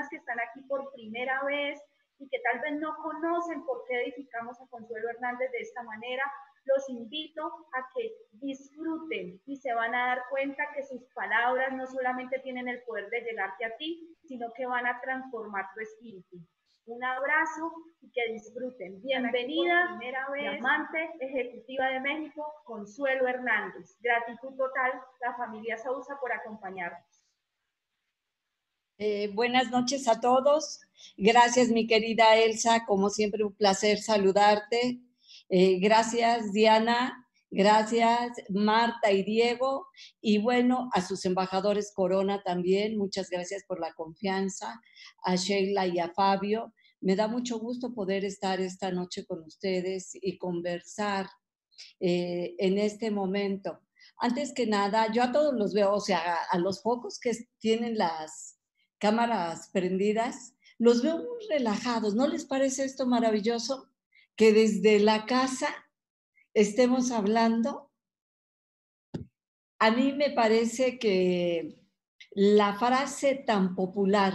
personas que están aquí por primera vez y que tal vez no conocen por qué edificamos a Consuelo Hernández de esta manera, los invito a que disfruten y se van a dar cuenta que sus palabras no solamente tienen el poder de llegarte a ti, sino que van a transformar tu espíritu. Un abrazo y que disfruten. Bienvenida, primera vez, amante ejecutiva de México, Consuelo Hernández. Gratitud total, la familia Sousa, por acompañarnos. Eh, buenas noches a todos. Gracias, mi querida Elsa. Como siempre, un placer saludarte. Eh, gracias, Diana. Gracias, Marta y Diego. Y bueno, a sus embajadores Corona también. Muchas gracias por la confianza. A Sheila y a Fabio. Me da mucho gusto poder estar esta noche con ustedes y conversar eh, en este momento. Antes que nada, yo a todos los veo, o sea, a los pocos que tienen las cámaras prendidas, los veo muy relajados. ¿No les parece esto maravilloso? Que desde la casa estemos hablando. A mí me parece que la frase tan popular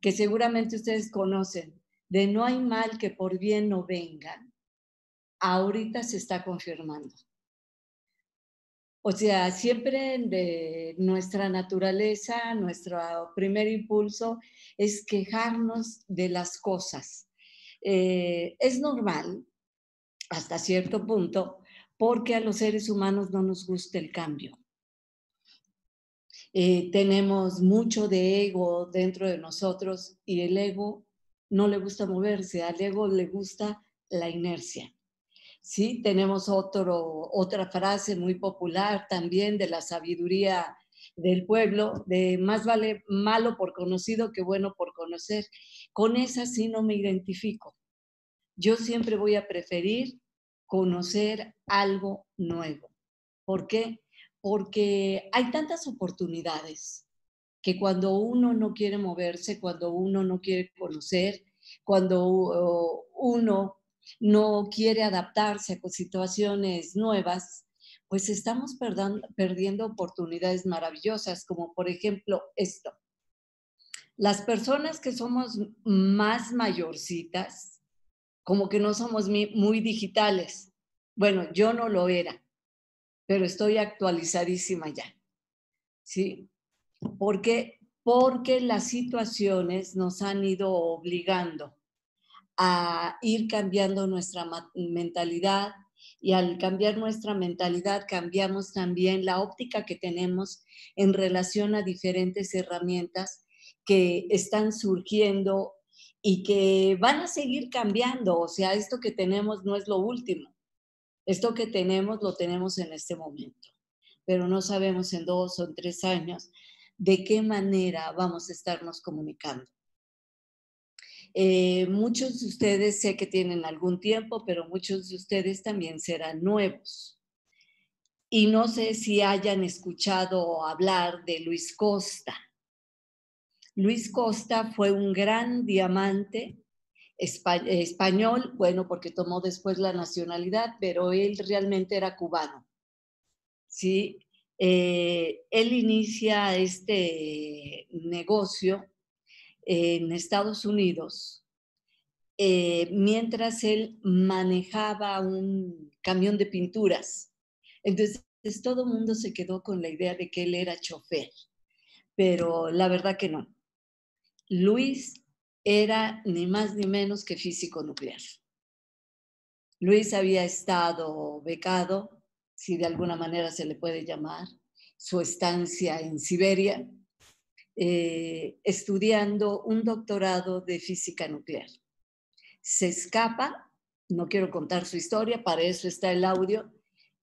que seguramente ustedes conocen, de no hay mal que por bien no venga, ahorita se está confirmando. O sea, siempre de nuestra naturaleza, nuestro primer impulso es quejarnos de las cosas. Eh, es normal hasta cierto punto porque a los seres humanos no nos gusta el cambio. Eh, tenemos mucho de ego dentro de nosotros y el ego no le gusta moverse, al ego le gusta la inercia. Sí, tenemos otro, otra frase muy popular también de la sabiduría del pueblo, de más vale malo por conocido que bueno por conocer. Con esa sí no me identifico. Yo siempre voy a preferir conocer algo nuevo. ¿Por qué? Porque hay tantas oportunidades que cuando uno no quiere moverse, cuando uno no quiere conocer, cuando uno no quiere adaptarse a situaciones nuevas, pues estamos perdiendo oportunidades maravillosas, como por ejemplo esto. Las personas que somos más mayorcitas, como que no somos muy digitales. Bueno, yo no lo era, pero estoy actualizadísima ya. ¿Sí? Porque, porque las situaciones nos han ido obligando a ir cambiando nuestra mentalidad y al cambiar nuestra mentalidad cambiamos también la óptica que tenemos en relación a diferentes herramientas que están surgiendo y que van a seguir cambiando. O sea, esto que tenemos no es lo último. Esto que tenemos lo tenemos en este momento, pero no sabemos en dos o en tres años de qué manera vamos a estarnos comunicando. Eh, muchos de ustedes sé que tienen algún tiempo, pero muchos de ustedes también serán nuevos. Y no sé si hayan escuchado hablar de Luis Costa. Luis Costa fue un gran diamante español, bueno, porque tomó después la nacionalidad, pero él realmente era cubano. ¿sí? Eh, él inicia este negocio en Estados Unidos, eh, mientras él manejaba un camión de pinturas. Entonces, todo el mundo se quedó con la idea de que él era chofer, pero la verdad que no. Luis era ni más ni menos que físico nuclear. Luis había estado becado, si de alguna manera se le puede llamar, su estancia en Siberia, eh, estudiando un doctorado de física nuclear. Se escapa, no quiero contar su historia, para eso está el audio,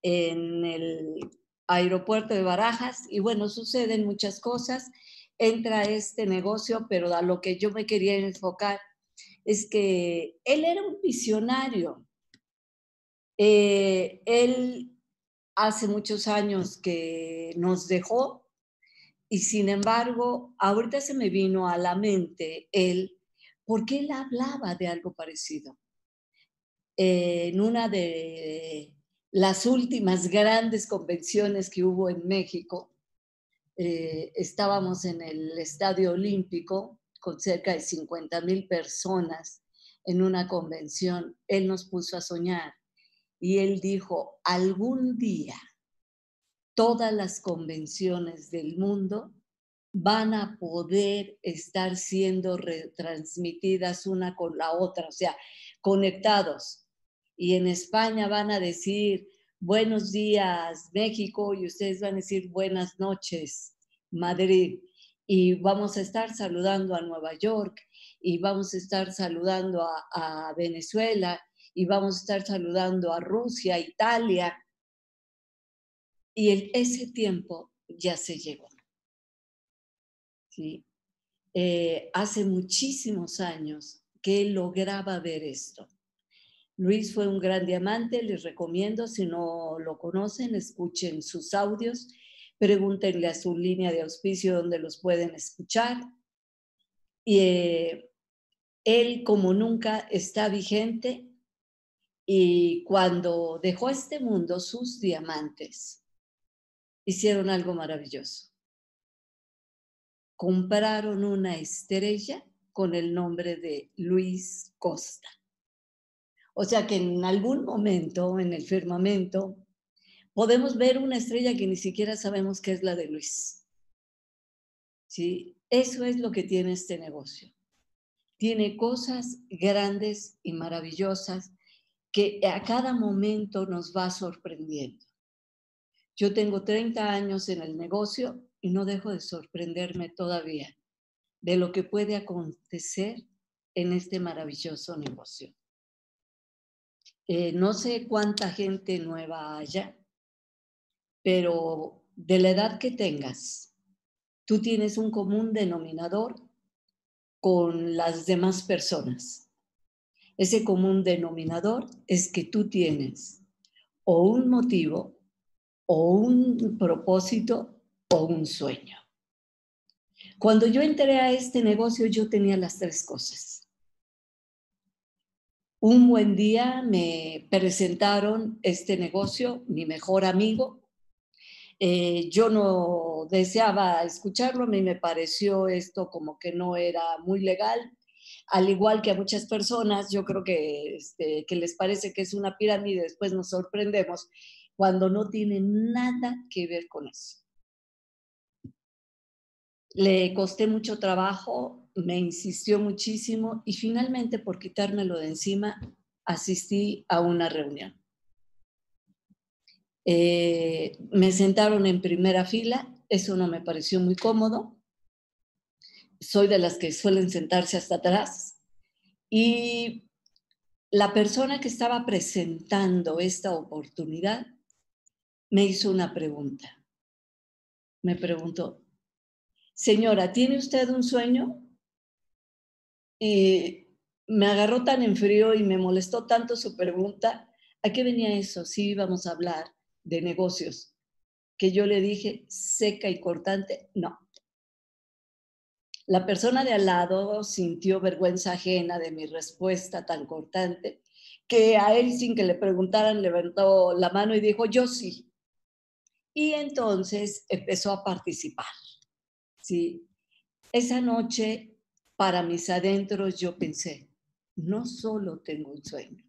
en el aeropuerto de Barajas y bueno, suceden muchas cosas, entra este negocio, pero a lo que yo me quería enfocar es que él era un visionario. Eh, él hace muchos años que nos dejó y sin embargo, ahorita se me vino a la mente él, porque él hablaba de algo parecido. en una de las últimas grandes convenciones que hubo en México, eh, estábamos en el Estadio Olímpico con cerca de 50 mil personas en una convención, él nos puso a soñar y él dijo, algún día todas las convenciones del mundo van a poder estar siendo retransmitidas una con la otra, o sea, conectados. Y en España van a decir buenos días México y ustedes van a decir buenas noches Madrid. Y vamos a estar saludando a Nueva York y vamos a estar saludando a, Venezuela y vamos a estar saludando a Rusia, Italia. Y ese tiempo ya se llegó. ¿Sí? Eh, hace muchísimos años que lograba ver esto. Luis fue un gran diamante, les recomiendo, si no lo conocen, escuchen sus audios, pregúntenle a su línea de auspicio donde los pueden escuchar. Y eh, él, como nunca, está vigente y cuando dejó este mundo, sus diamantes hicieron algo maravilloso. Compraron una estrella con el nombre de Luis Costa. O sea que en algún momento en el firmamento podemos ver una estrella que ni siquiera sabemos que es la de Luis. ¿Sí? Eso es lo que tiene este negocio. Tiene cosas grandes y maravillosas que a cada momento nos va sorprendiendo. Yo tengo 30 años en el negocio y no dejo de sorprenderme todavía de lo que puede acontecer en este maravilloso negocio. Eh, no sé cuánta gente nueva haya, pero de la edad que tengas, tú tienes un común denominador con las demás personas. Ese común denominador es que tú tienes o un motivo, o un propósito, o un sueño. Cuando yo entré a este negocio, yo tenía las tres cosas. Un buen día me presentaron este negocio, mi mejor amigo. Eh, yo no deseaba escucharlo, a mí me pareció esto como que no era muy legal. Al igual que a muchas personas, yo creo que, este, que les parece que es una pirámide, después nos sorprendemos cuando no tiene nada que ver con eso. Le costé mucho trabajo, me insistió muchísimo y finalmente por quitármelo de encima asistí a una reunión. Eh, me sentaron en primera fila, eso no me pareció muy cómodo. Soy de las que suelen sentarse hasta atrás. Y la persona que estaba presentando esta oportunidad me hizo una pregunta. Me preguntó, señora, ¿tiene usted un sueño? Y me agarró tan en frío y me molestó tanto su pregunta. ¿A qué venía eso? Si íbamos a hablar de negocios. Que yo le dije seca y cortante, no. La persona de al lado sintió vergüenza ajena de mi respuesta tan cortante que a él sin que le preguntaran levantó la mano y dijo, yo sí. Y entonces empezó a participar. ¿sí? Esa noche, para mis adentros, yo pensé, no solo tengo un sueño,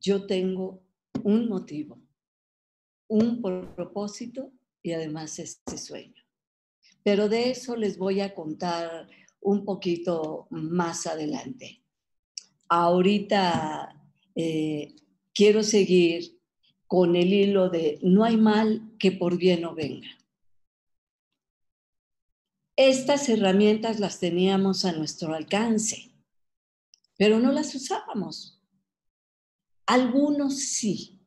yo tengo un motivo, un propósito y además este sueño. Pero de eso les voy a contar un poquito más adelante. Ahorita eh, quiero seguir con el hilo de no hay mal que por bien no venga. Estas herramientas las teníamos a nuestro alcance, pero no las usábamos. Algunos sí,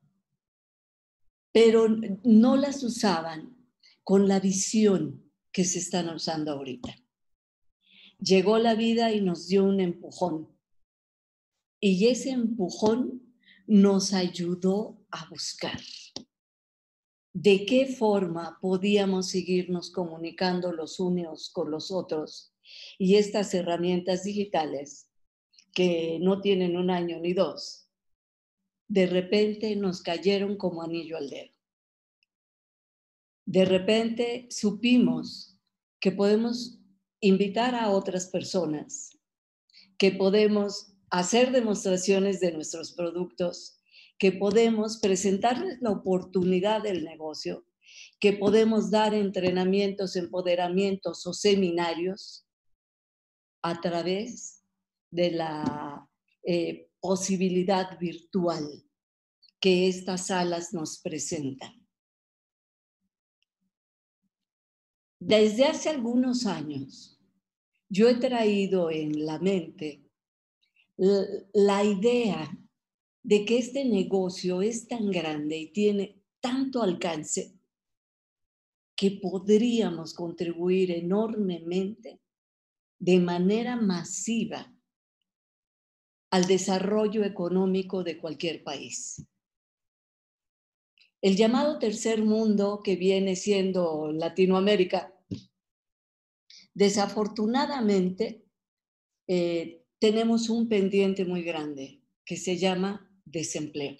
pero no las usaban con la visión que se están usando ahorita. Llegó la vida y nos dio un empujón. Y ese empujón nos ayudó a buscar de qué forma podíamos seguirnos comunicando los unos con los otros y estas herramientas digitales que no tienen un año ni dos, de repente nos cayeron como anillo al dedo. De repente supimos que podemos invitar a otras personas, que podemos hacer demostraciones de nuestros productos, que podemos presentarles la oportunidad del negocio, que podemos dar entrenamientos, empoderamientos o seminarios a través de la eh, posibilidad virtual que estas salas nos presentan. Desde hace algunos años, yo he traído en la mente la idea de que este negocio es tan grande y tiene tanto alcance que podríamos contribuir enormemente de manera masiva al desarrollo económico de cualquier país. El llamado tercer mundo que viene siendo Latinoamérica, desafortunadamente eh, tenemos un pendiente muy grande que se llama desempleo.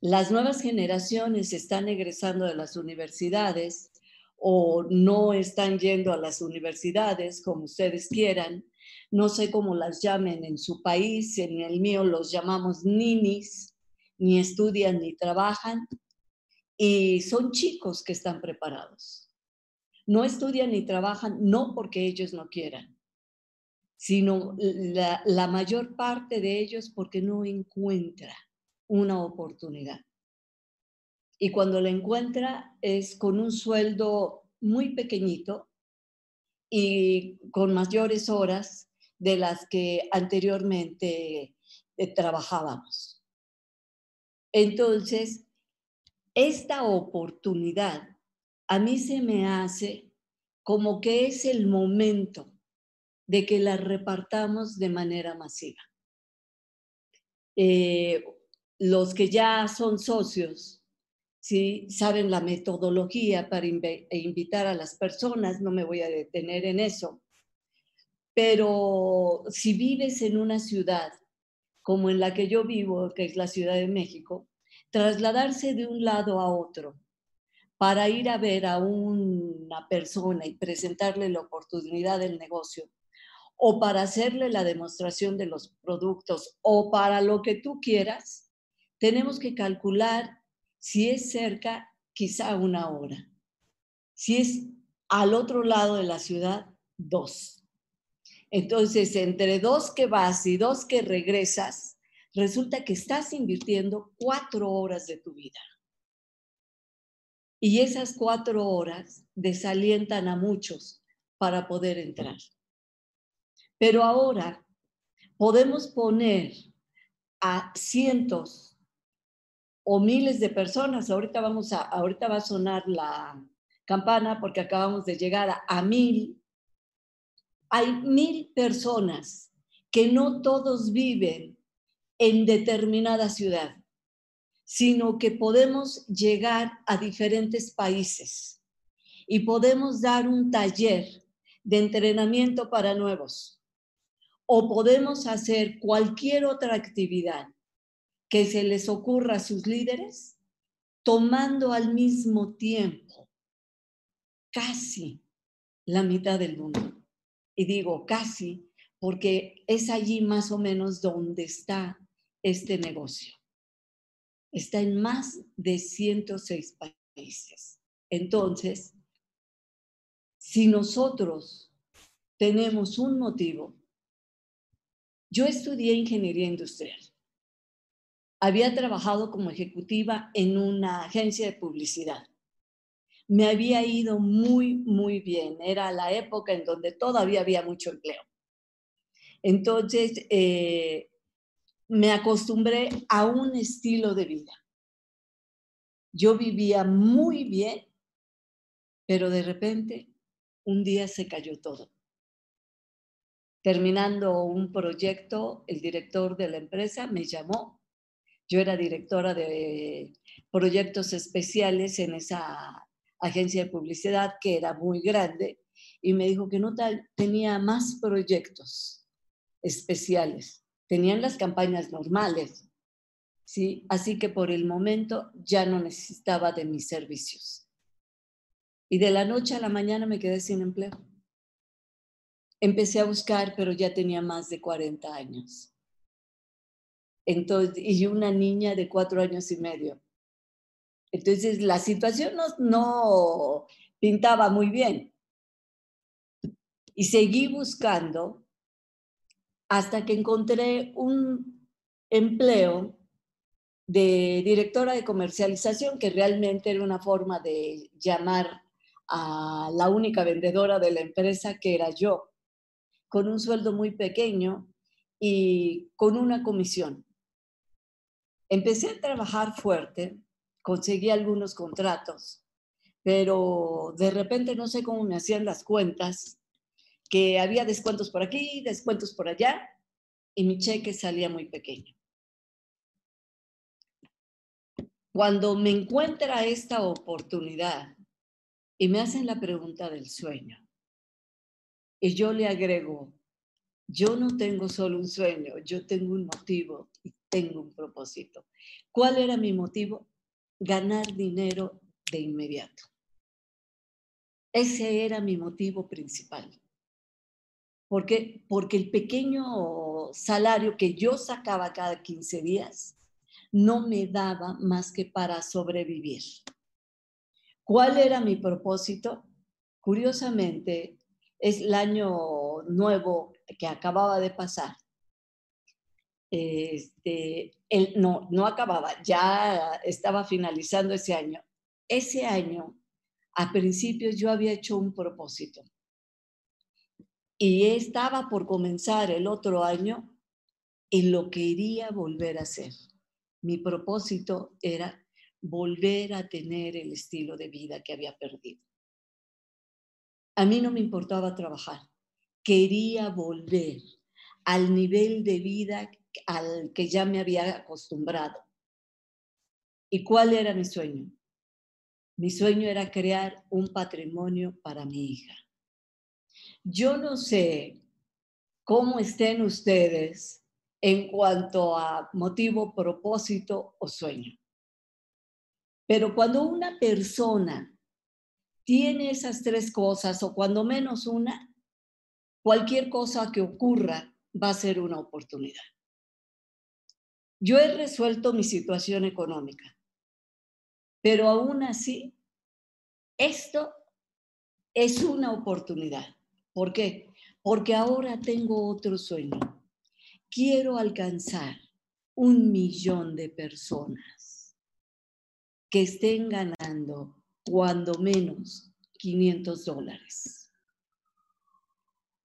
Las nuevas generaciones están egresando de las universidades o no están yendo a las universidades, como ustedes quieran. No sé cómo las llamen en su país, en el mío los llamamos ninis, ni estudian ni trabajan y son chicos que están preparados. No estudian ni trabajan no porque ellos no quieran, sino la, mayor parte de ellos porque no encuentra una oportunidad. Y cuando la encuentra es con un sueldo muy pequeñito y con mayores horas de las que anteriormente eh, trabajábamos. Entonces, esta oportunidad a mí se me hace como que es el momento de que la repartamos de manera masiva. Eh, los que ya son socios, ¿sí? saben la metodología para invitar a las personas, no me voy a detener en eso, pero si vives en una ciudad como en la que yo vivo, que es la Ciudad de México, trasladarse de un lado a otro para ir a ver a una persona y presentarle la oportunidad del negocio, o para hacerle la demostración de los productos, o para lo que tú quieras, tenemos que calcular si es cerca, quizá una hora. Si es al otro lado de la ciudad, dos. Entonces, entre dos que vas y dos que regresas, resulta que estás invirtiendo cuatro horas de tu vida. Y esas cuatro horas desalientan a muchos para poder entrar. Pero ahora podemos poner a cientos o miles de personas. Ahorita vamos a, ahorita va a sonar la campana porque acabamos de llegar a, a mil hay mil personas que no todos viven en determinada ciudad, sino que podemos llegar a diferentes países y podemos dar un taller de entrenamiento para nuevos o podemos hacer cualquier otra actividad que se les ocurra a sus líderes tomando al mismo tiempo casi la mitad del mundo. Y digo casi porque es allí más o menos donde está este negocio. Está en más de 106 países. Entonces, si nosotros tenemos un motivo, yo estudié ingeniería industrial. Había trabajado como ejecutiva en una agencia de publicidad me había ido muy, muy bien. Era la época en donde todavía había mucho empleo. Entonces, eh, me acostumbré a un estilo de vida. Yo vivía muy bien, pero de repente un día se cayó todo. Terminando un proyecto, el director de la empresa me llamó. Yo era directora de proyectos especiales en esa agencia de publicidad que era muy grande y me dijo que no tenía más proyectos especiales. Tenían las campañas normales, ¿sí? Así que por el momento ya no necesitaba de mis servicios. Y de la noche a la mañana me quedé sin empleo. Empecé a buscar, pero ya tenía más de 40 años. Entonces, y una niña de cuatro años y medio. Entonces, la situación no, no pintaba muy bien. Y seguí buscando hasta que encontré un empleo de directora de comercialización, que realmente era una forma de llamar a la única vendedora de la empresa, que era yo, con un sueldo muy pequeño y con una comisión. Empecé a trabajar fuerte, conseguí algunos contratos, pero de repente no sé cómo me hacían las cuentas, que había descuentos por aquí, descuentos por allá, y mi cheque salía muy pequeño. Cuando me encuentra esta oportunidad y me hacen la pregunta del sueño, y yo le agrego, yo no tengo solo un sueño, yo tengo un motivo y tengo un propósito. ¿Cuál era mi motivo? Ganar dinero de inmediato. Ese era mi motivo principal. ¿Por qué? Porque el pequeño salario que yo sacaba cada 15 días no me daba más que para sobrevivir. ¿Cuál era mi propósito? Curiosamente, es el año nuevo que acababa de pasar. Este, no, no acababa, ya estaba finalizando ese año. Ese año, a principios, yo había hecho un propósito. Y estaba por comenzar el otro año en lo que iría volver a hacer. Mi propósito era volver a tener el estilo de vida que había perdido. A mí no me importaba trabajar, quería volver al nivel de vida al que ya me había acostumbrado. ¿Y cuál era mi sueño? Mi sueño era crear un patrimonio para mi hija. Yo no sé cómo estén ustedes en cuanto a motivo, propósito o sueño. Pero cuando una persona tiene esas tres cosas, o cuando menos una, cualquier cosa que ocurra va a ser una oportunidad. Yo he resuelto mi situación económica, pero aún así, esto es una oportunidad. ¿Por qué? Porque ahora tengo otro sueño quiero alcanzar un millón de personas que estén ganando cuando menos 500 dólares.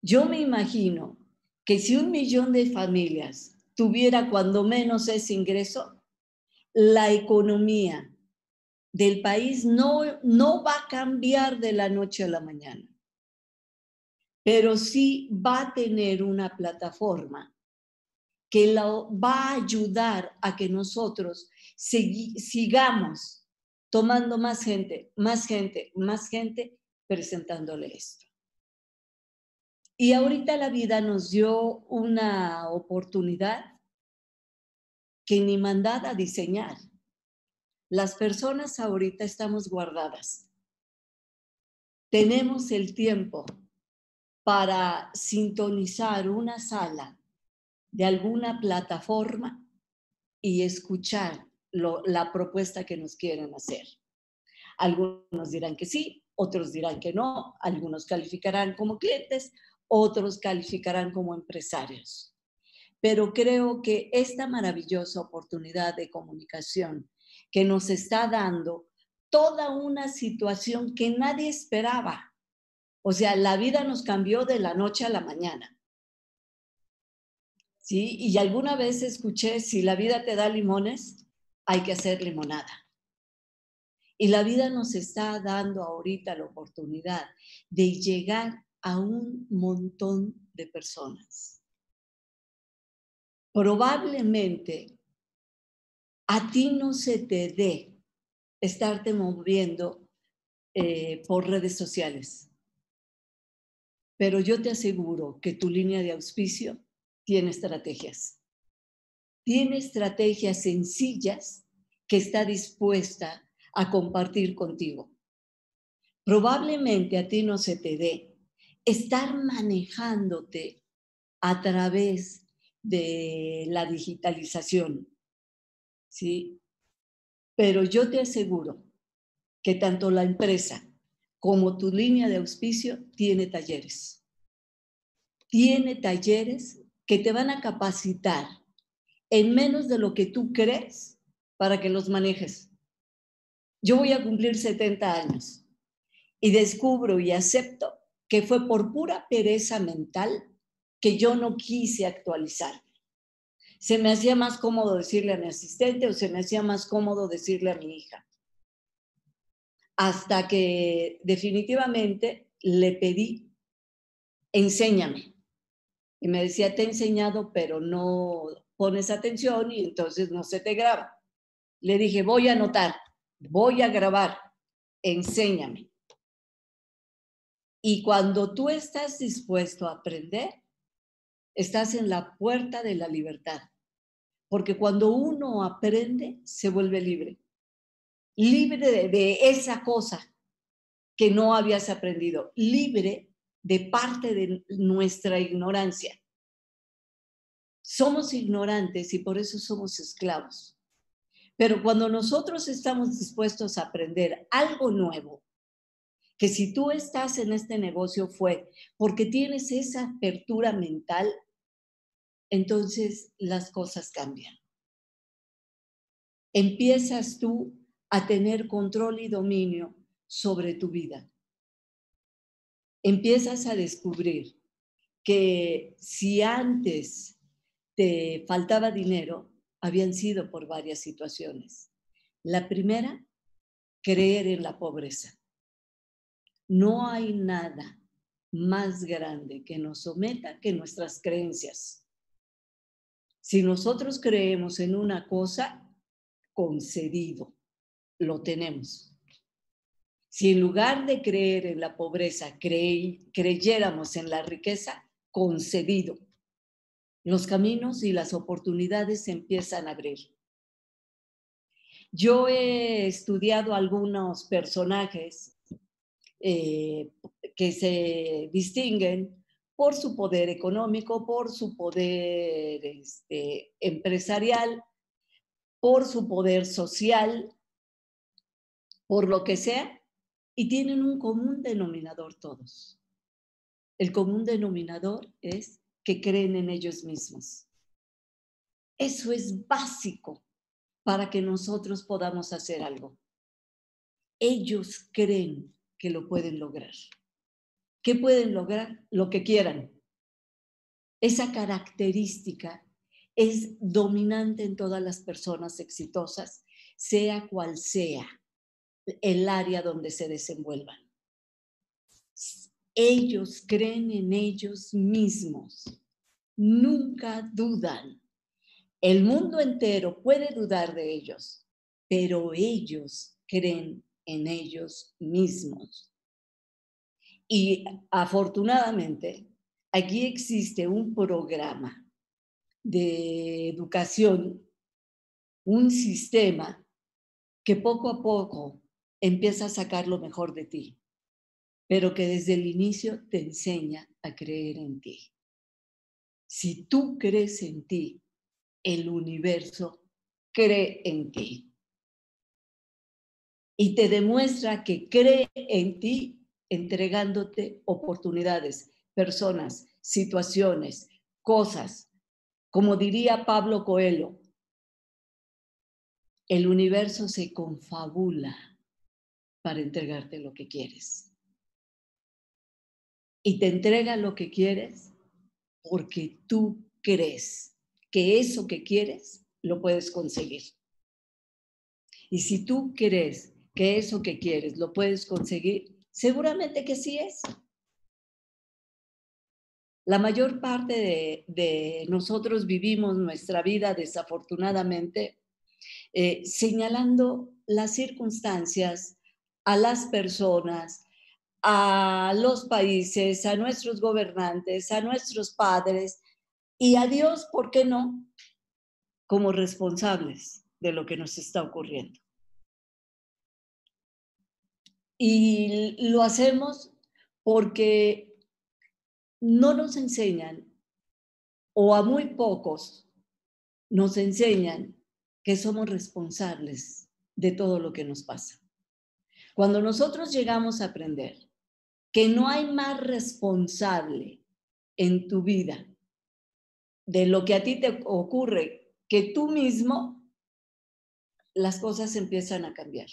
Yo me imagino que si un millón de familias tuviera cuando menos ese ingreso, la economía del país no, no va a cambiar de la noche a la mañana, pero sí va a tener una plataforma que lo va a ayudar a que nosotros sigamos tomando más gente, más gente, más gente, presentándole esto. Y ahorita la vida nos dio una oportunidad que ni mandada a diseñar. Las personas ahorita estamos guardadas. Tenemos el tiempo para sintonizar una sala de alguna plataforma y escuchar la propuesta que nos quieren hacer. Algunos dirán que sí, otros dirán que no, algunos calificarán como clientes, otros calificarán como empresarios. Pero creo que esta maravillosa oportunidad de comunicación que nos está dando toda una situación que nadie esperaba. O sea, la vida nos cambió de la noche a la mañana. ¿sí? Y alguna vez escuché, si la vida te da limones, hay que hacer limonada. Y la vida nos está dando ahorita la oportunidad de llegar a un montón de personas. Probablemente a ti no se te dé estarte moviendo eh, por redes sociales, pero yo te aseguro que tu línea de auspicio tiene estrategias. Tiene estrategias sencillas que está dispuesta a compartir contigo. Probablemente a ti no se te dé estar manejándote a través de la digitalización. ¿Sí? Pero yo te aseguro que tanto la empresa como tu línea de auspicio tiene talleres. Tiene talleres que te van a capacitar en menos de lo que tú crees para que los manejes. Yo voy a cumplir 70 años y descubro y acepto que fue por pura pereza mental que yo no quise actualizar. Se me hacía más cómodo decirle a mi asistente o se me hacía más cómodo decirle a mi hija. Hasta que definitivamente le pedí, enséñame. Y me decía, te he enseñado, pero no pones atención y entonces no se te graba. Le dije, voy a anotar, voy a grabar, enséñame. Y cuando tú estás dispuesto a aprender, estás en la puerta de la libertad. Porque cuando uno aprende, se vuelve libre. Libre de, de esa cosa que no habías aprendido. Libre de parte de nuestra ignorancia. Somos ignorantes y por eso somos esclavos. Pero cuando nosotros estamos dispuestos a aprender algo nuevo, que si tú estás en este negocio fue porque tienes esa apertura mental, entonces las cosas cambian. Empiezas tú a tener control y dominio sobre tu vida. Empiezas a descubrir que si antes te faltaba dinero, habían sido por varias situaciones. La primera, creer en la pobreza. No hay nada más grande que nos someta que nuestras creencias. Si nosotros creemos en una cosa, concedido, lo tenemos. Si en lugar de creer en la pobreza, creyéramos en la riqueza, concedido, los caminos y las oportunidades empiezan a abrir. Yo he estudiado algunos personajes eh, que se distinguen por su poder económico, por su poder este, empresarial, por su poder social, por lo que sea, y tienen un común denominador todos. El común denominador es que creen en ellos mismos. Eso es básico para que nosotros podamos hacer algo. Ellos creen que lo pueden lograr. ¿Qué pueden lograr? Lo que quieran. Esa característica es dominante en todas las personas exitosas, sea cual sea el área donde se desenvuelvan. Ellos creen en ellos mismos, nunca dudan. El mundo entero puede dudar de ellos, pero ellos creen en ellos mismos. Y afortunadamente, aquí existe un programa de educación, un sistema que poco a poco empieza a sacar lo mejor de ti, pero que desde el inicio te enseña a creer en ti. Si tú crees en ti, el universo cree en ti y te demuestra que cree en ti entregándote oportunidades, personas, situaciones, cosas. Como diría Pablo Coelho, el universo se confabula para entregarte lo que quieres. Y te entrega lo que quieres porque tú crees que eso que quieres lo puedes conseguir. Y si tú crees que eso que quieres lo puedes conseguir, seguramente que sí es. La mayor parte de, nosotros vivimos nuestra vida desafortunadamente eh, señalando las circunstancias, a las personas, a los países, a nuestros gobernantes, a nuestros padres y a Dios, ¿por qué no? Como responsables de lo que nos está ocurriendo. Y lo hacemos porque no nos enseñan, o a muy pocos nos enseñan que somos responsables de todo lo que nos pasa. Cuando nosotros llegamos a aprender que no hay más responsable en tu vida de lo que a ti te ocurre que tú mismo, las cosas empiezan a cambiar.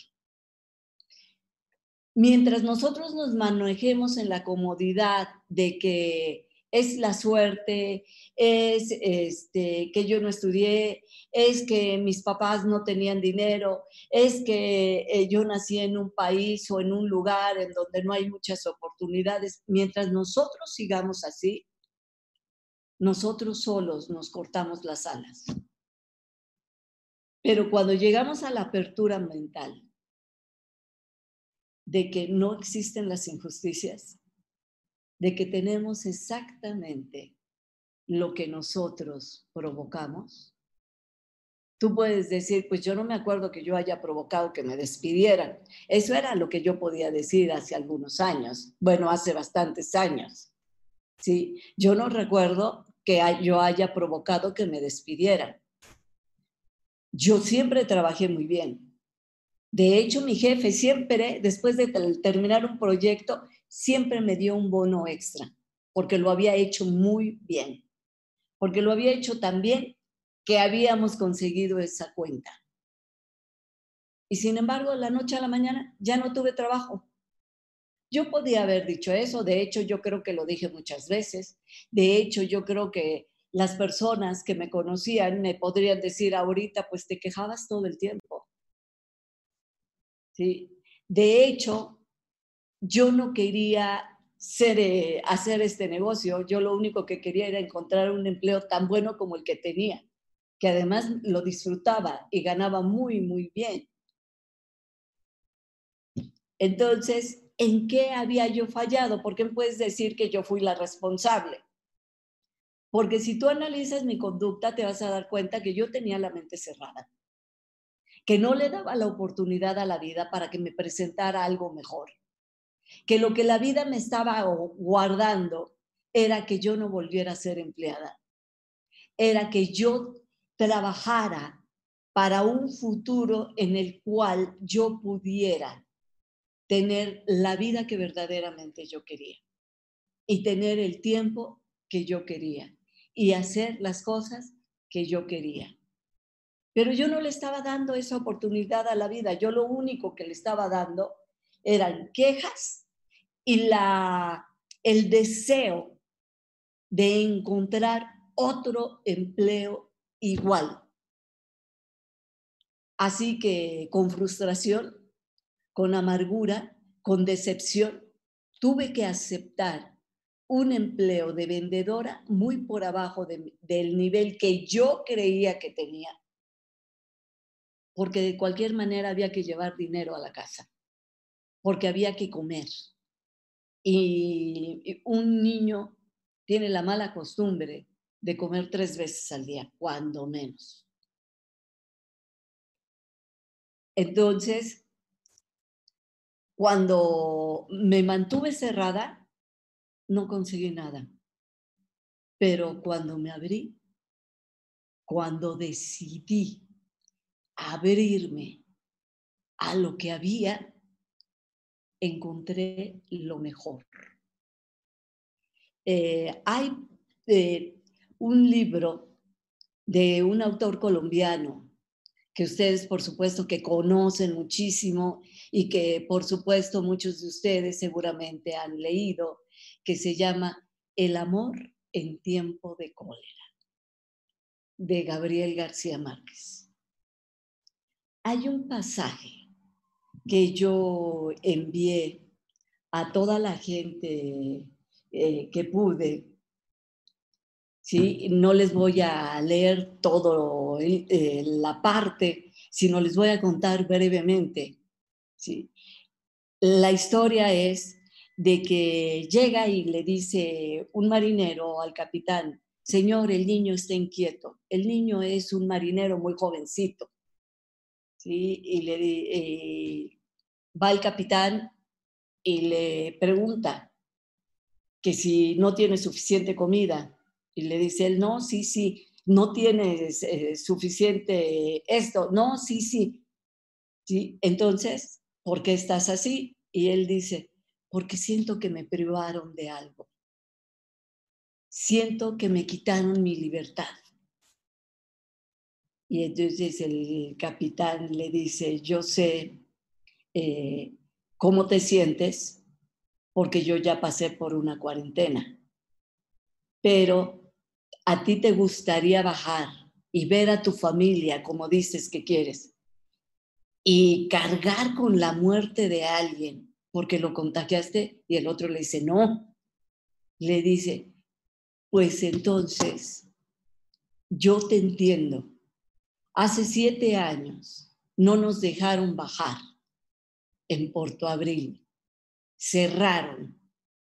Mientras nosotros nos manejemos en la comodidad de que es la suerte, es este, que yo no estudié, es que mis papás no tenían dinero, es que eh, yo nací en un país o en un lugar en donde no hay muchas oportunidades. Mientras nosotros sigamos así, nosotros solos nos cortamos las alas. Pero cuando llegamos a la apertura mental de que no existen las injusticias, de que tenemos exactamente lo que nosotros provocamos, tú puedes decir, pues yo no me acuerdo que yo haya provocado que me despidieran. Eso era lo que yo podía decir hace algunos años, bueno, hace bastantes años. Sí, yo no recuerdo que yo haya provocado que me despidieran. Yo siempre trabajé muy bien. De hecho, mi jefe siempre, después de terminar un proyecto, siempre me dio un bono extra, porque lo había hecho muy bien, porque lo había hecho tan bien que habíamos conseguido esa cuenta. Y sin embargo, la noche a la mañana ya no tuve trabajo. Yo podía haber dicho eso, de hecho yo creo que lo dije muchas veces, de hecho yo creo que las personas que me conocían me podrían decir ahorita, pues te quejabas todo el tiempo. ¿Sí? De hecho, yo no quería eh, hacer este negocio, yo lo único que quería era encontrar un empleo tan bueno como el que tenía, que además lo disfrutaba y ganaba muy, muy bien. Entonces, en qué había yo fallado, ¿por qué puedes decir que yo fui la responsable? Porque si tú analizas mi conducta, te vas a dar cuenta que yo tenía la mente cerrada, que no le daba la oportunidad a la vida para que me presentara algo mejor, que lo que la vida me estaba guardando era que yo no volviera a ser empleada, era que yo trabajara para un futuro en el cual yo pudiera tener la vida que verdaderamente yo quería y tener el tiempo que yo quería y hacer las cosas que yo quería. Pero yo no le estaba dando esa oportunidad a la vida. Yo lo único que le estaba dando eran quejas y la, el deseo de encontrar otro empleo igual. Así que con frustración con amargura, con decepción, tuve que aceptar un empleo de vendedora muy por abajo del nivel que yo creía que tenía, porque de cualquier manera había que llevar dinero a la casa, porque había que comer. Y un niño tiene la mala costumbre de comer tres veces al día, cuando menos. Entonces, cuando me mantuve cerrada, no conseguí nada. Pero cuando me abrí, cuando decidí abrirme a lo que había, encontré lo mejor. Eh, hay eh, un libro de un autor colombiano que ustedes por supuesto que conocen muchísimo y que por supuesto muchos de ustedes seguramente han leído, que se llama El amor en tiempo de cólera, de Gabriel García Márquez. Hay un pasaje que yo envié a toda la gente eh, que pude. ¿sí? No les voy a leer todo eh, la parte, sino les voy a contar brevemente ¿sí? La historia es de que llega y le dice un marinero al capitán, señor, el niño está inquieto. El niño es un marinero muy jovencito. Y le eh, va el capitán y le pregunta, que si no tiene suficiente comida. Y le dice él, no, sí, sí, no tienes eh, suficiente esto, no, sí, sí. ¿Sí? Entonces, ¿por qué estás así? Y él dice, porque siento que me privaron de algo. Siento que me quitaron mi libertad. Y entonces el capitán le dice, yo sé eh, cómo te sientes, porque yo ya pasé por una cuarentena. Pero a ti te gustaría bajar y ver a tu familia como dices que quieres y cargar con la muerte de alguien porque lo contagiaste y el otro le dice, no, le dice, pues entonces yo te entiendo. Hace siete años no nos dejaron bajar en Porto Abril, cerraron.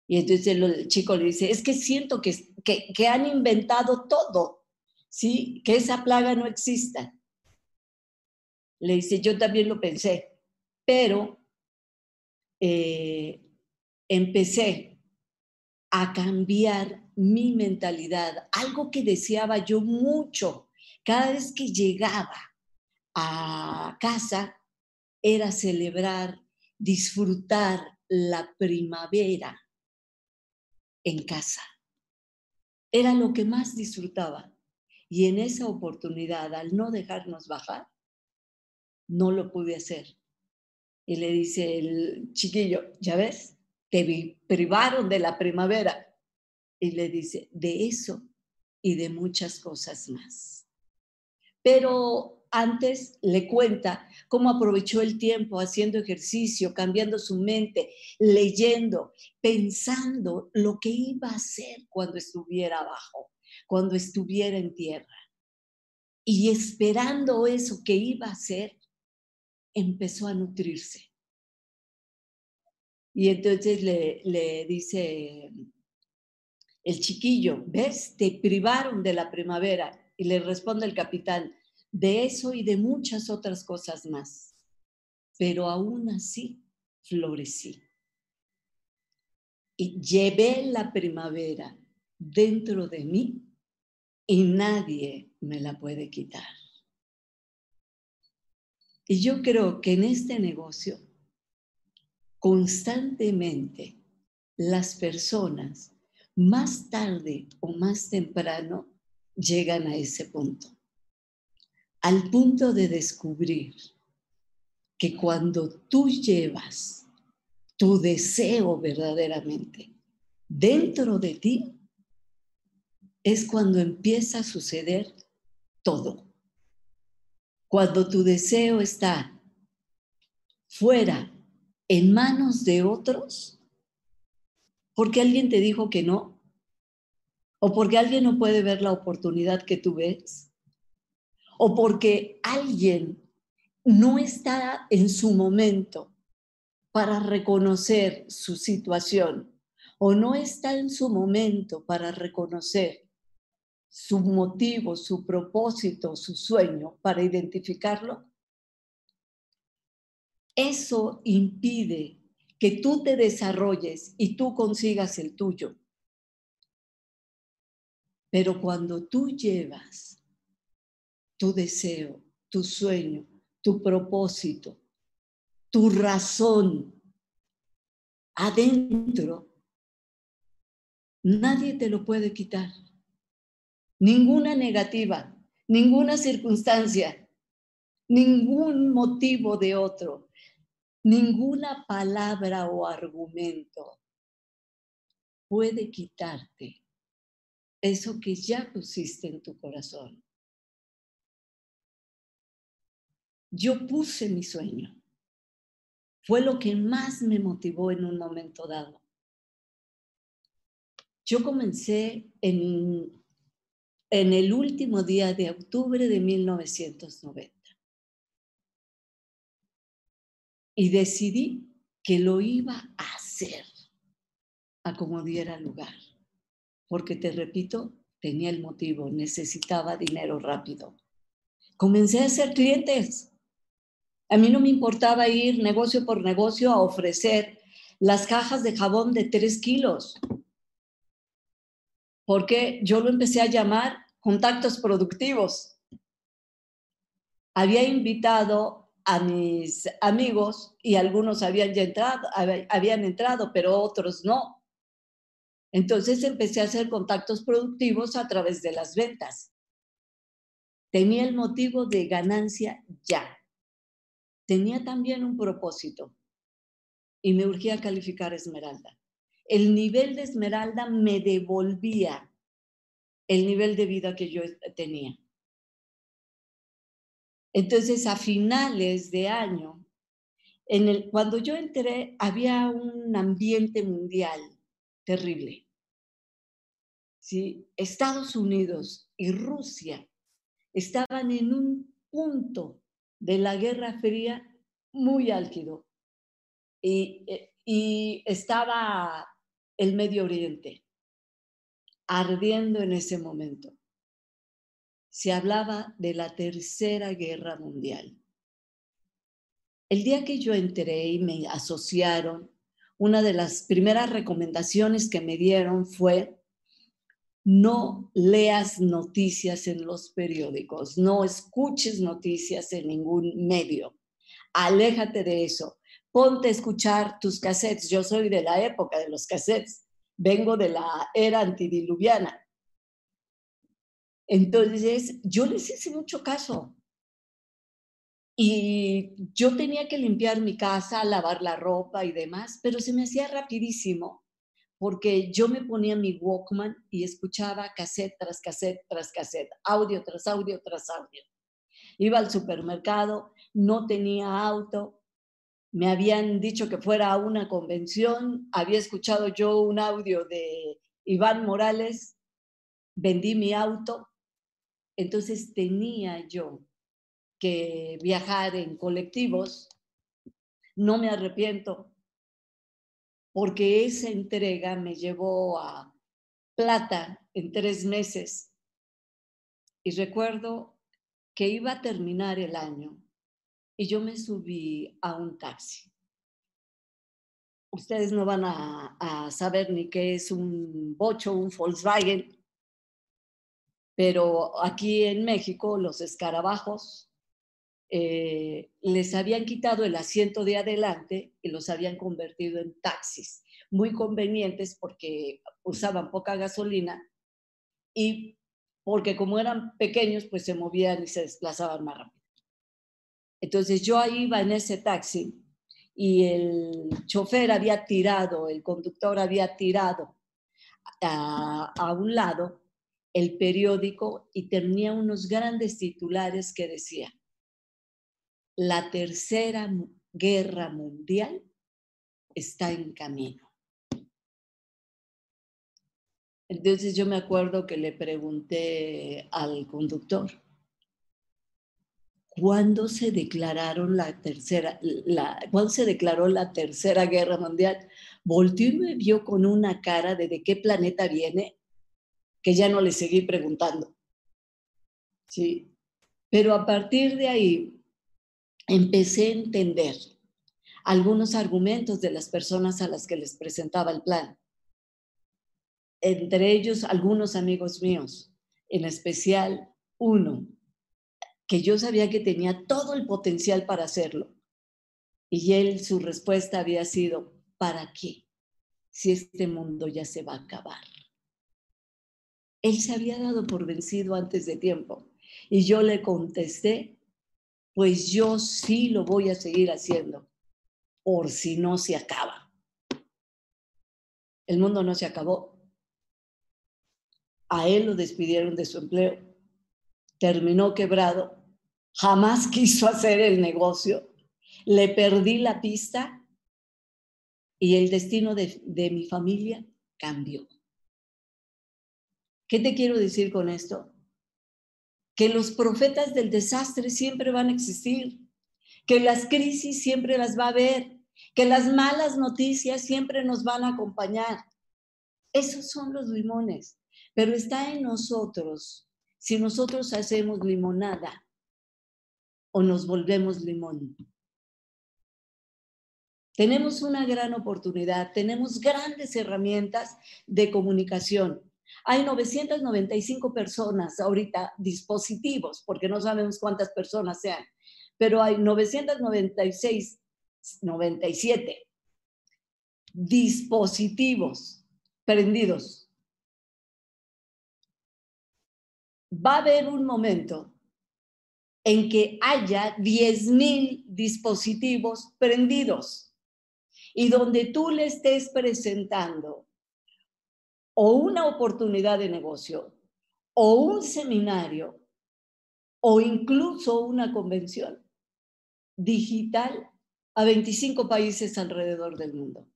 Y entonces el chico le dice, es que siento que, que, han inventado todo, ¿sí? Que esa plaga no exista. Le dice, yo también lo pensé, pero eh, empecé a cambiar mi mentalidad, algo que deseaba yo mucho. Cada vez que llegaba a casa era celebrar, disfrutar la primavera en casa. Era lo que más disfrutaba. Y en esa oportunidad, al no dejarnos bajar, no lo pude hacer. Y le dice el chiquillo, ¿ya ves? Te privaron de la primavera. Y le dice, de eso y de muchas cosas más. Pero antes le cuenta cómo aprovechó el tiempo haciendo ejercicio, cambiando su mente, leyendo, pensando lo que iba a hacer cuando estuviera abajo, cuando estuviera en tierra. Y esperando eso que iba a hacer, empezó a nutrirse. Y entonces le, le dice el chiquillo, ¿ves? Te privaron de la primavera. Y le responde el capitán, de eso y de muchas otras cosas más. Pero aún así florecí. Y llevé la primavera dentro de mí y nadie me la puede quitar. Y yo creo que en este negocio, constantemente, las personas, más tarde o más temprano, llegan a ese punto. Al punto de descubrir que cuando tú llevas tu deseo verdaderamente dentro de ti, es cuando empieza a suceder todo. Cuando tu deseo está fuera, en manos de otros, porque alguien te dijo que no, o porque alguien no puede ver la oportunidad que tú ves, o porque alguien no está en su momento para reconocer su situación, o no está en su momento para reconocer su motivo, su propósito, su sueño para identificarlo, eso impide que tú te desarrolles y tú consigas el tuyo. Pero cuando tú llevas tu deseo, tu sueño, tu propósito, tu razón adentro, nadie te lo puede quitar. Ninguna negativa, ninguna circunstancia, ningún motivo de otro, ninguna palabra o argumento puede quitarte eso que ya pusiste en tu corazón. Yo puse mi sueño. Fue lo que más me motivó en un momento dado. Yo comencé en en el último día de octubre de 1990. Y decidí que lo iba a hacer a como diera lugar. Porque te repito, tenía el motivo, necesitaba dinero rápido. Comencé a hacer clientes. A mí no me importaba ir negocio por negocio a ofrecer las cajas de jabón de tres kilos. porque yo lo empecé a llamar contactos productivos. Había invitado a mis amigos y algunos habían ya entrado, habían entrado, pero otros no. Entonces empecé a hacer contactos productivos a través de las ventas. Tenía el motivo de ganancia ya. Tenía también un propósito y me urgía calificar Esmeralda. El nivel de Esmeralda me devolvía el nivel de vida que yo tenía. Entonces, a finales de año, cuando yo entré, había un ambiente mundial terrible. ¿Sí? Estados Unidos y Rusia estaban en un punto de la Guerra Fría muy álgido y, eh, y estaba el Medio Oriente ardiendo en ese momento. Se hablaba de la Tercera Guerra Mundial. El día que yo entré y me asociaron, una de las primeras recomendaciones que me dieron fue no leas noticias en los periódicos, no escuches noticias en ningún medio. Aléjate de eso. Ponte a escuchar tus cassettes. Yo soy de la época de los cassettes. Vengo de la era antidiluviana. Entonces, yo les hice mucho caso. Y yo tenía que limpiar mi casa, lavar la ropa y demás, pero se me hacía rapidísimo porque yo me ponía mi Walkman y escuchaba cassette tras cassette tras cassette, audio tras audio tras audio. Iba al supermercado, no tenía auto, me habían dicho que fuera a una convención, había escuchado yo un audio de Iván Morales, vendí mi auto, entonces tenía yo que viajar en colectivos, no me arrepiento, porque esa entrega me llevó a plata en tres meses. Y recuerdo que iba a terminar el año y yo me subí a un taxi. Ustedes no van a, saber ni qué es un bocho, un Volkswagen, pero aquí en México los escarabajos eh, les habían quitado el asiento de adelante y los habían convertido en taxis, muy convenientes porque usaban poca gasolina y porque como eran pequeños, pues se movían y se desplazaban más rápido. Entonces yo ahí iba en ese taxi y el chofer había tirado, el conductor había tirado a, a un lado el periódico y tenía unos grandes titulares que decían, la tercera guerra mundial está en camino. Entonces yo me acuerdo que le pregunté al conductor, ¿cuándo se declararon la tercera, ¿cuándo se declaró la tercera guerra mundial? Volteó me vio con una cara de de qué planeta viene, que ya no le seguí preguntando. Sí. Pero a partir de ahí empecé a entender algunos argumentos de las personas a las que les presentaba el plan. Entre ellos, algunos amigos míos, en especial uno, que yo sabía que tenía todo el potencial para hacerlo. Y él, su respuesta había sido, ¿para qué? Si este mundo ya se va a acabar. Él se había dado por vencido antes de tiempo. Y yo le contesté pues yo sí lo voy a seguir haciendo, por si no se acaba. El mundo no se acabó. A él lo despidieron de su empleo, terminó quebrado, jamás quiso hacer el negocio, le perdí la pista y el destino de, de mi familia cambió. ¿Qué te quiero decir con esto? Que los profetas del desastre siempre van a existir, que las crisis siempre las va a haber, que las malas noticias siempre nos van a acompañar. Esos son los limones, pero está en nosotros si nosotros hacemos limonada o nos volvemos limón. Tenemos una gran oportunidad, tenemos grandes herramientas de comunicación. Hay 995 personas ahorita, dispositivos, porque no sabemos cuántas personas sean, pero hay 996, 97 dispositivos prendidos. Va a haber un momento en que haya 10.000 dispositivos prendidos y donde tú le estés presentando o una oportunidad de negocio o un seminario o incluso una convención digital a 25 países alrededor del mundo.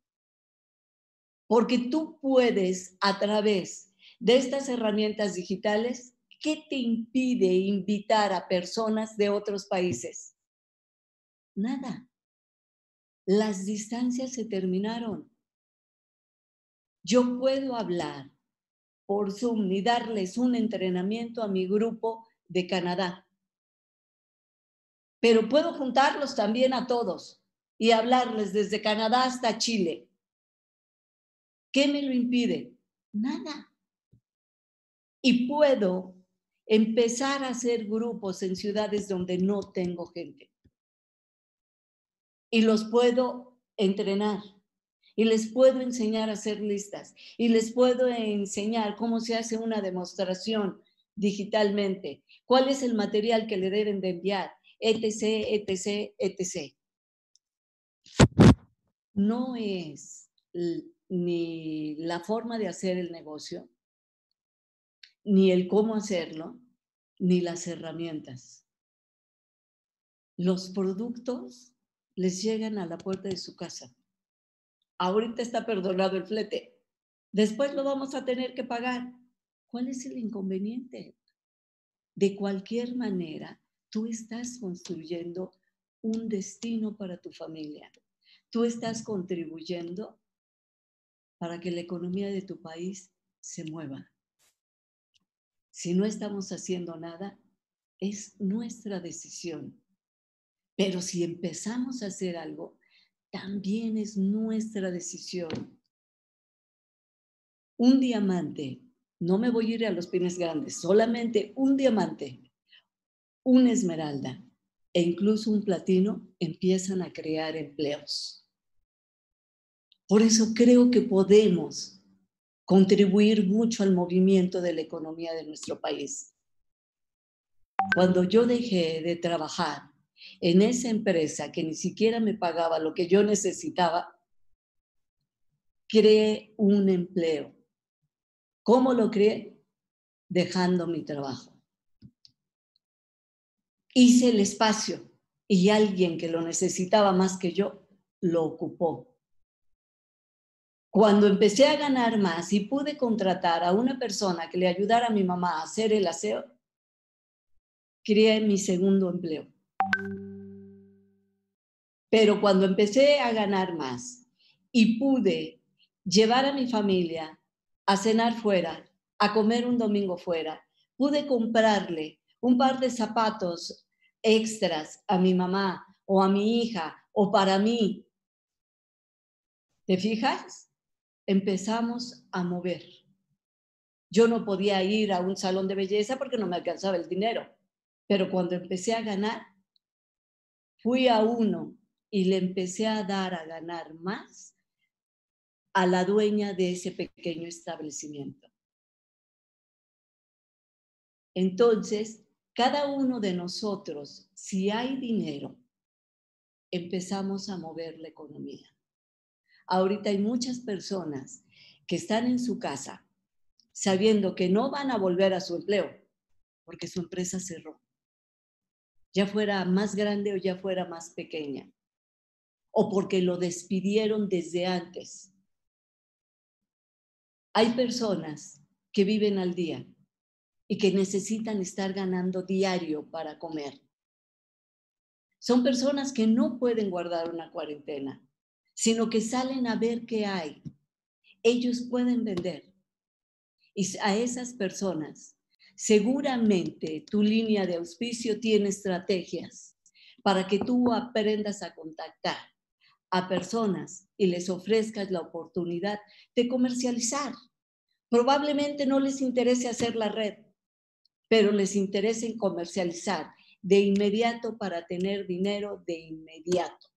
Porque tú puedes a través de estas herramientas digitales, ¿qué te impide invitar a personas de otros países? Nada. Las distancias se terminaron. Yo puedo hablar por Zoom y darles un entrenamiento a mi grupo de Canadá. Pero puedo juntarlos también a todos y hablarles desde Canadá hasta Chile. ¿Qué me lo impide? Nada. Y puedo empezar a hacer grupos en ciudades donde no tengo gente. Y los puedo entrenar. Y les puedo enseñar a hacer listas. Y les puedo enseñar cómo se hace una demostración digitalmente. ¿Cuál es el material que le deben de enviar? etc., etc., etc. No es ni la forma de hacer el negocio, ni el cómo hacerlo, ni las herramientas. Los productos les llegan a la puerta de su casa. Ahorita está perdonado el flete. Después lo vamos a tener que pagar. ¿Cuál es el inconveniente? De cualquier manera, tú estás construyendo un destino para tu familia. Tú estás contribuyendo para que la economía de tu país se mueva. Si no estamos haciendo nada, es nuestra decisión. Pero si empezamos a hacer algo, también es nuestra decisión. Un diamante, no me voy a ir a los pines grandes, solamente un diamante, una esmeralda e incluso un platino empiezan a crear empleos. Por eso creo que podemos contribuir mucho al movimiento de la economía de nuestro país. Cuando yo dejé de trabajar en esa empresa que ni siquiera me pagaba lo que yo necesitaba, creé un empleo. ¿Cómo lo creé? Dejando mi trabajo. Hice el espacio y alguien que lo necesitaba más que yo lo ocupó. Cuando empecé a ganar más y pude contratar a una persona que le ayudara a mi mamá a hacer el aseo, creé mi segundo empleo. Pero cuando empecé a ganar más y pude llevar a mi familia a cenar fuera, a comer un domingo fuera, pude comprarle un par de zapatos extras a mi mamá o a mi hija o para mí. ¿Te fijas? empezamos a mover. Yo no podía ir a un salón de belleza porque no me alcanzaba el dinero, pero cuando empecé a ganar, fui a uno y le empecé a dar a ganar más a la dueña de ese pequeño establecimiento. Entonces, cada uno de nosotros, si hay dinero, empezamos a mover la economía. Ahorita hay muchas personas que están en su casa sabiendo que no van a volver a su empleo porque su empresa cerró. Ya fuera más grande o ya fuera más pequeña. O porque lo despidieron desde antes. Hay personas que viven al día y que necesitan estar ganando diario para comer. Son personas que no pueden guardar una cuarentena sino que salen a ver qué hay. Ellos pueden vender. Y a esas personas, seguramente tu línea de auspicio tiene estrategias para que tú aprendas a contactar a personas y les ofrezcas la oportunidad de comercializar. Probablemente no les interese hacer la red, pero les interesa comercializar de inmediato para tener dinero de inmediato.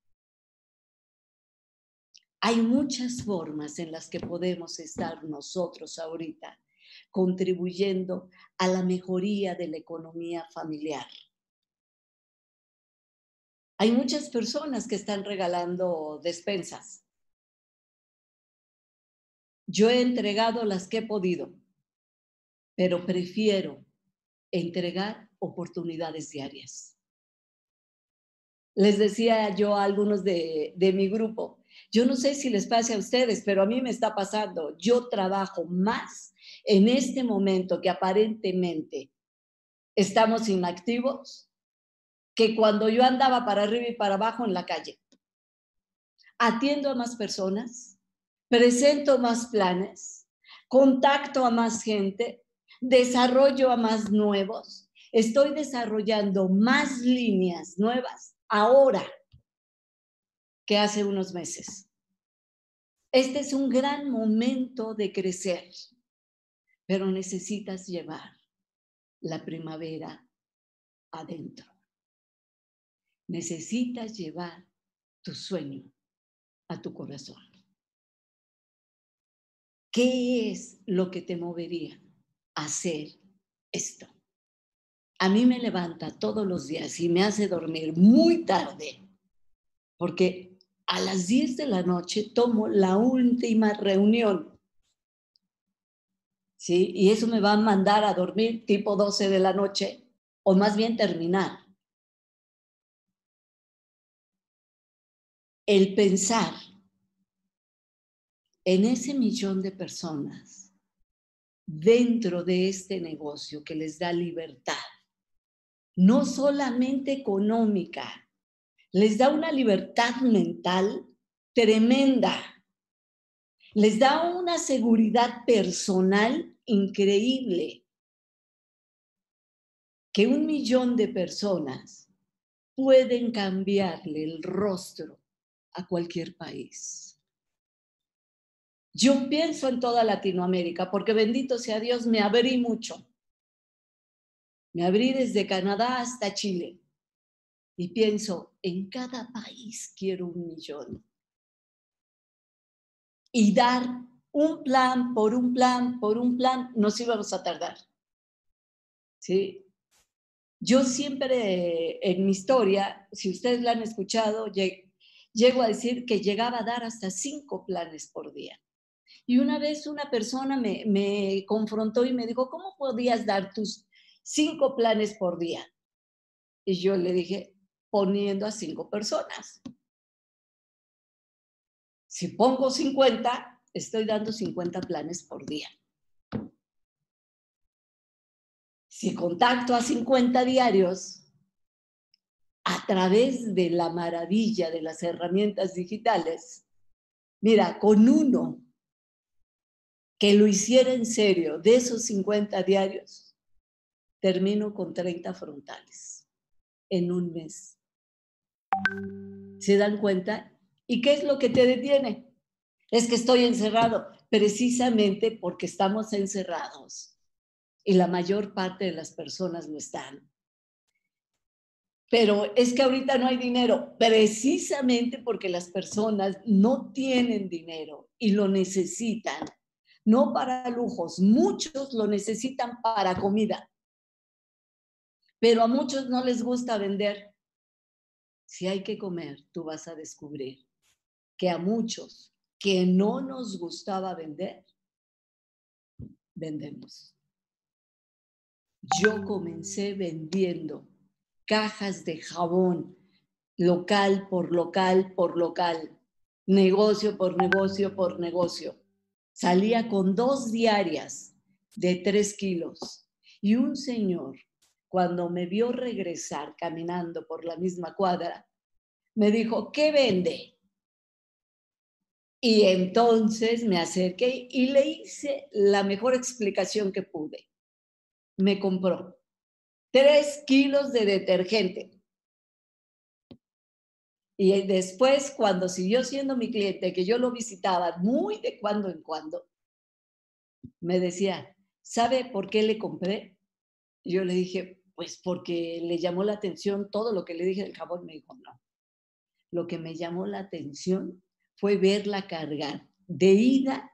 Hay muchas formas en las que podemos estar nosotros ahorita contribuyendo a la mejoría de la economía familiar. Hay muchas personas que están regalando despensas. Yo he entregado las que he podido, pero prefiero entregar oportunidades diarias. Les decía yo a algunos de, de mi grupo, yo no sé si les pase a ustedes, pero a mí me está pasando. Yo trabajo más en este momento que aparentemente estamos inactivos que cuando yo andaba para arriba y para abajo en la calle. Atiendo a más personas, presento más planes, contacto a más gente, desarrollo a más nuevos, estoy desarrollando más líneas nuevas ahora que hace unos meses. Este es un gran momento de crecer, pero necesitas llevar la primavera adentro necesitas llevar tu sueño a tu corazón. ¿Qué es lo que te movería a hacer esto? A mí me levanta todos los días y me hace dormir muy tarde, porque a las 10 de la noche tomo la última reunión. ¿Sí? Y eso me va a mandar a dormir tipo 12 de la noche, o más bien terminar. El pensar en ese millón de personas dentro de este negocio que les da libertad, no solamente económica, les da una libertad mental tremenda, les da una seguridad personal increíble, que un millón de personas pueden cambiarle el rostro a cualquier país. Yo pienso en toda Latinoamérica porque bendito sea Dios, me abrí mucho. Me abrí desde Canadá hasta Chile y pienso, en cada país quiero un millón. Y dar un plan por un plan por un plan, nos íbamos a tardar. ¿Sí? Yo siempre en mi historia, si ustedes la han escuchado, llego a decir que llegaba a dar hasta cinco planes por día. Y una vez una persona me, me confrontó y me dijo, ¿cómo podías dar tus cinco planes por día? Y yo le dije, poniendo a cinco personas. Si pongo 50, estoy dando 50 planes por día. Si contacto a 50 diarios, a través de la maravilla de las herramientas digitales, mira, con uno que lo hiciera en serio de esos 50 diarios, termino con 30 frontales en un mes. ¿Se dan cuenta? ¿Y qué es lo que te detiene? Es que estoy encerrado, precisamente porque estamos encerrados y la mayor parte de las personas no están pero es que ahorita no hay dinero, precisamente porque las personas no tienen dinero y lo necesitan, no para lujos, muchos lo necesitan para comida, pero a muchos no les gusta vender. Si hay que comer, tú vas a descubrir que a muchos que no nos gustaba vender, vendemos. Yo comencé vendiendo cajas de jabón, local por local por local, negocio por negocio por negocio. Salía con dos diarias de tres kilos y un señor, cuando me vio regresar caminando por la misma cuadra, me dijo, ¿qué vende? Y entonces me acerqué y le hice la mejor explicación que pude. Me compró tres kilos de detergente. Y después, cuando siguió siendo mi cliente, que yo lo visitaba muy de cuando en cuando, me decía, ¿sabe por qué le compré? Yo le dije, pues porque le llamó la atención todo lo que le dije del jabón. Me dijo, no. Lo que me llamó la atención fue verla cargar de ida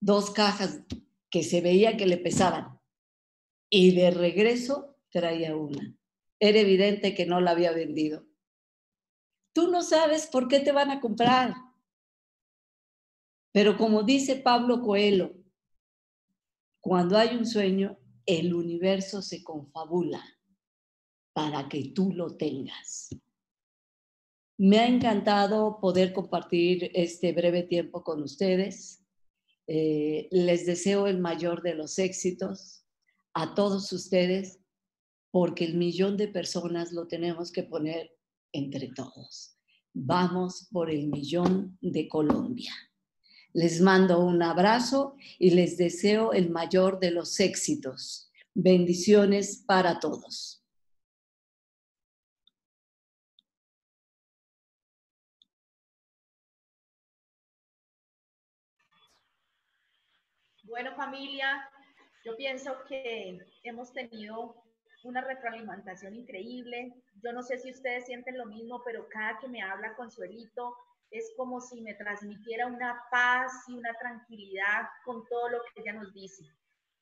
dos cajas que se veía que le pesaban y de regreso traía una. Era evidente que no la había vendido. Tú no sabes por qué te van a comprar. Pero como dice Pablo Coelho, cuando hay un sueño, el universo se confabula para que tú lo tengas. Me ha encantado poder compartir este breve tiempo con ustedes. Eh, les deseo el mayor de los éxitos a todos ustedes, porque el millón de personas lo tenemos que poner entre todos. Vamos por el millón de Colombia. Les mando un abrazo y les deseo el mayor de los éxitos. Bendiciones para todos. Bueno, familia, yo pienso que hemos tenido una retroalimentación increíble. Yo no sé si ustedes sienten lo mismo, pero cada que me habla Consuelito, es como si me transmitiera una paz y una tranquilidad con todo lo que ella nos dice.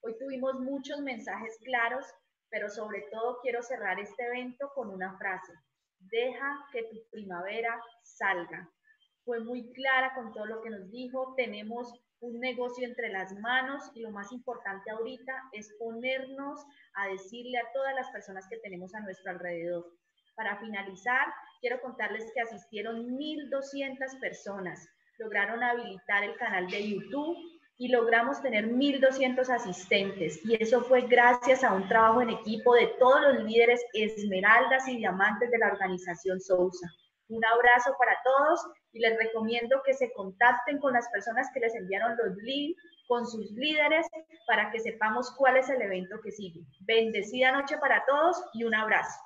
Hoy tuvimos muchos mensajes claros, pero sobre todo quiero cerrar este evento con una frase. Deja que tu primavera salga. Fue muy clara con todo lo que nos dijo. Tenemos un negocio entre las manos y lo más importante ahorita es ponernos a decirle a todas las personas que tenemos a nuestro alrededor. Para finalizar, quiero contarles que asistieron 1.200 personas, lograron habilitar el canal de YouTube y logramos tener 1.200 asistentes. Y eso fue gracias a un trabajo en equipo de todos los líderes esmeraldas y diamantes de la organización Sousa. Un abrazo para todos y les recomiendo que se contacten con las personas que les enviaron los links, con sus líderes, para que sepamos cuál es el evento que sigue. Bendecida noche para todos y un abrazo.